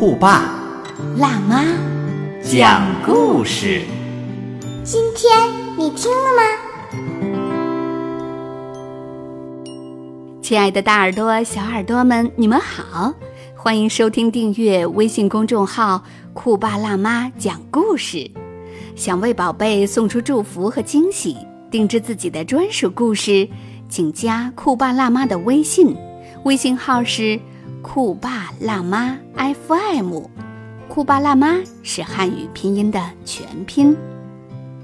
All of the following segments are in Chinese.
酷爸辣妈，讲故事。今天你听了吗？亲爱的大耳朵、小耳朵们，你们好，欢迎收听、订阅微信公众号“酷爸辣妈讲故事”。想为宝贝送出祝福和惊喜，定制自己的专属故事，请加酷爸辣妈的微信，微信号是酷爸辣妈 FM。酷爸辣妈是汉语拼音的全拼。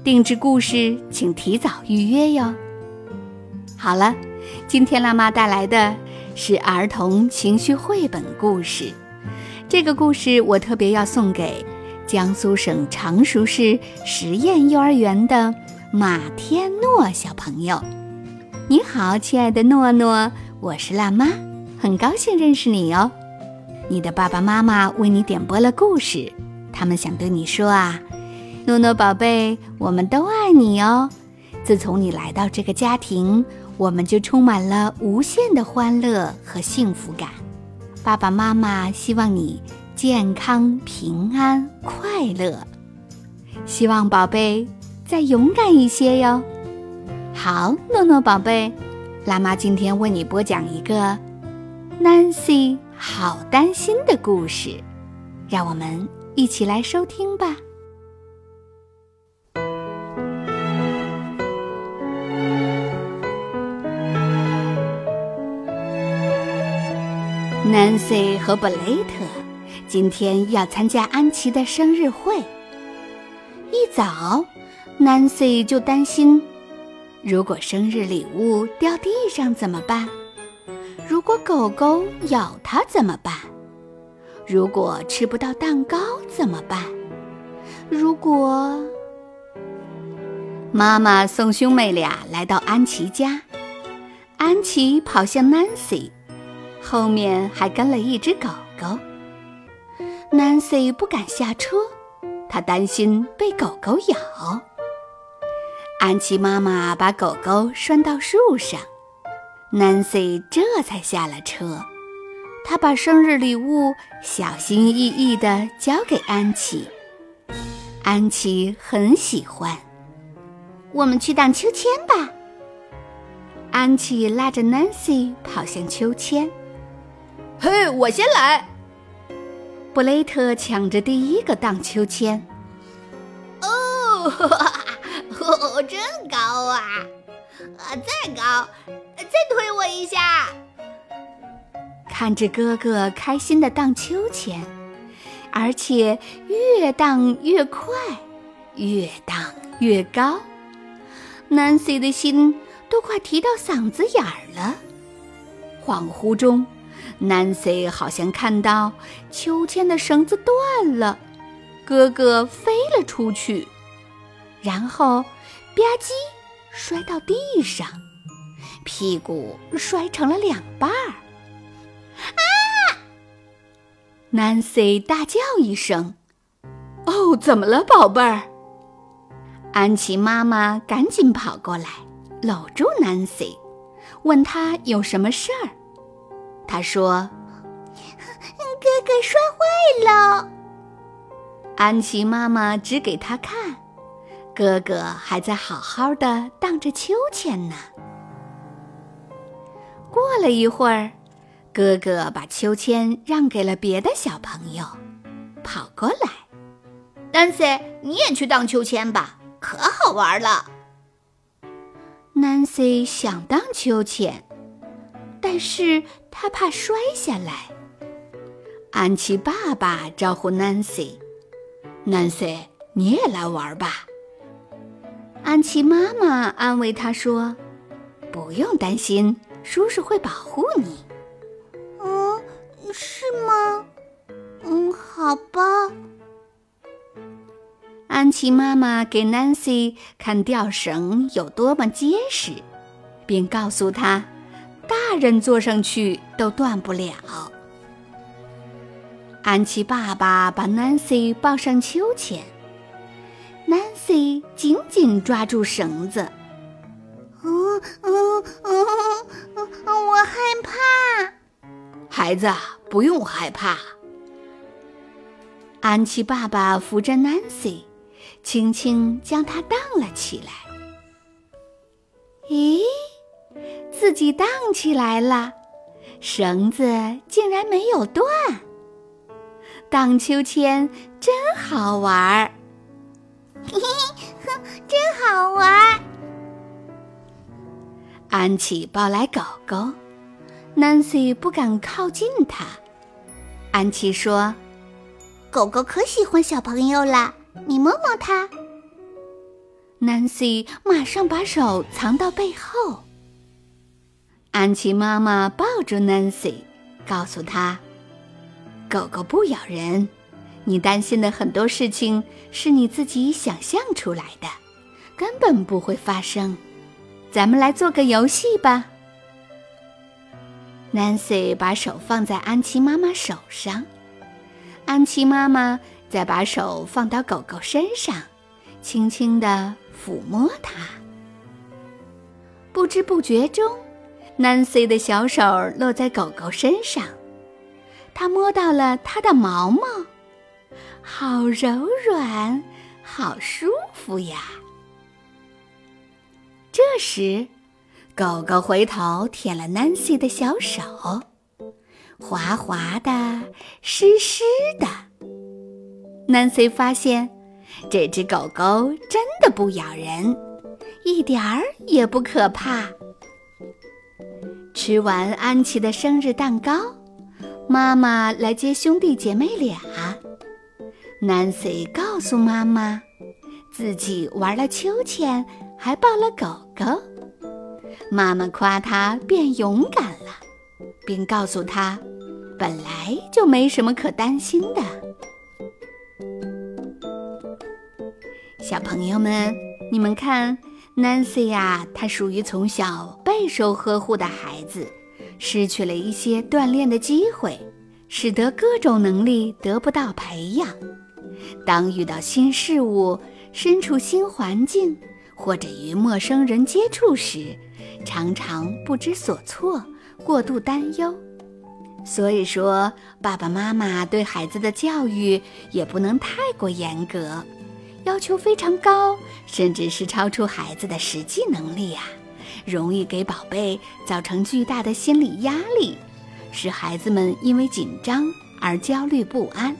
定制故事请提早预约哟。好了，今天辣妈带来的是儿童情绪绘本故事。这个故事我特别要送给江苏省常熟市实验幼儿园的马天诺小朋友。你好，亲爱的诺诺，我是辣妈，很高兴认识你哦。你的爸爸妈妈为你点播了故事，他们想对你说啊，诺诺宝贝，我们都爱你哦。自从你来到这个家庭，我们就充满了无限的欢乐和幸福感。爸爸妈妈希望你健康、平安、快乐，希望宝贝再勇敢一些哟。好，诺诺宝贝，辣妈今天为你播讲一个 Nancy 好担心的故事，让我们一起来收听吧。Nancy 和布雷特今天要参加安琪的生日会。一早，Nancy 就担心，如果生日礼物掉地上怎么办？如果狗狗咬它怎么办？如果吃不到蛋糕怎么办？如果……妈妈送兄妹俩来到安琪家，安琪跑向 Nancy。后面还跟了一只狗狗。Nancy 不敢下车，她担心被狗狗咬。安琪妈妈把狗狗拴到树上，Nancy 这才下了车。她把生日礼物小心翼翼地交给安琪，安琪很喜欢。我们去荡秋千吧。安琪拉着 Nancy 跑向秋千。嘿，我先来！布雷特抢着第一个荡秋千。哦，哦，真高啊！啊，再高，再推我一下！看着哥哥开心的荡秋千，而且越荡越快，越荡越高，Nancy 的心都快提到嗓子眼儿了。恍惚中。Nancy 好像看到秋千的绳子断了，哥哥飞了出去，然后吧唧摔到地上，屁股摔成了两半儿。啊！Nancy 大叫一声：“哦，怎么了，宝贝儿？”安琪妈妈赶紧跑过来，搂住 Nancy，问她有什么事儿。他说：“哥哥摔坏了。”安琪妈妈指给他看，哥哥还在好好的荡着秋千呢。过了一会儿，哥哥把秋千让给了别的小朋友，跑过来：“Nancy，你也去荡秋千吧，可好玩了。”Nancy 想荡秋千。但是他怕摔下来。安琪爸爸招呼 Nancy：“Nancy，你也来玩吧。”安琪妈妈安慰他说：“不用担心，叔叔会保护你。”嗯，是吗？嗯好吧。安琪妈妈给 Nancy 看吊绳有多么结实，并告诉她，大人坐上去都断不了。安琪爸爸把 Nancy 抱上秋千，Nancy 紧紧抓住绳子。嗯嗯嗯，我害怕。孩子，不用害怕。安琪爸爸扶着 Nancy，轻轻将她荡了起来。咦，自己荡起来了，绳子竟然没有断。荡秋千真好玩儿，嘿嘿，真好玩。安琪抱来狗狗，Nancy 不敢靠近它。安琪说：“狗狗可喜欢小朋友了，你摸摸它。”Nancy 马上把手藏到背后。安琪妈妈抱住 Nancy，告诉她：“狗狗不咬人，你担心的很多事情是你自己想象出来的，根本不会发生。”咱们来做个游戏吧。Nancy 把手放在安琪妈妈手上，安琪妈妈再把手放到狗狗身上，轻轻地抚摸它。不知不觉中，Nancy 的小手落在狗狗身上，它摸到了它的毛毛，好柔软，好舒服呀。这时，狗狗回头舔了 Nancy 的小手，滑滑的，湿湿的。Nancy 发现，这只狗狗真的不咬人，一点儿也不可怕。吃完安琪的生日蛋糕，妈妈来接兄弟姐妹俩。Nancy 告诉妈妈，自己玩了秋千。还抱了狗狗，妈妈夸他变勇敢了，并告诉他，本来就没什么可担心的。小朋友们，你们看，Nancy 呀，她属于从小备受呵护的孩子，失去了一些锻炼的机会，使得各种能力得不到培养。当遇到新事物，身处新环境。或者与陌生人接触时，常常不知所措，过度担忧。所以说，爸爸妈妈对孩子的教育也不能太过严格，要求非常高，甚至是超出孩子的实际能力呀，容易给宝贝造成巨大的心理压力，使孩子们因为紧张而焦虑不安。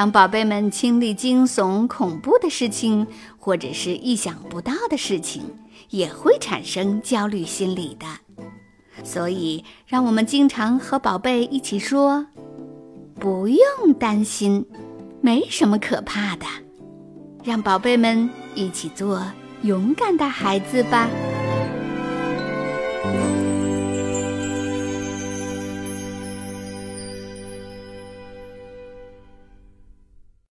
当宝贝们经历惊悚、恐怖的事情，或者是意想不到的事情，也会产生焦虑心理的。所以，让我们经常和宝贝一起说：“不用担心，没什么可怕的。”让宝贝们一起做勇敢的孩子吧。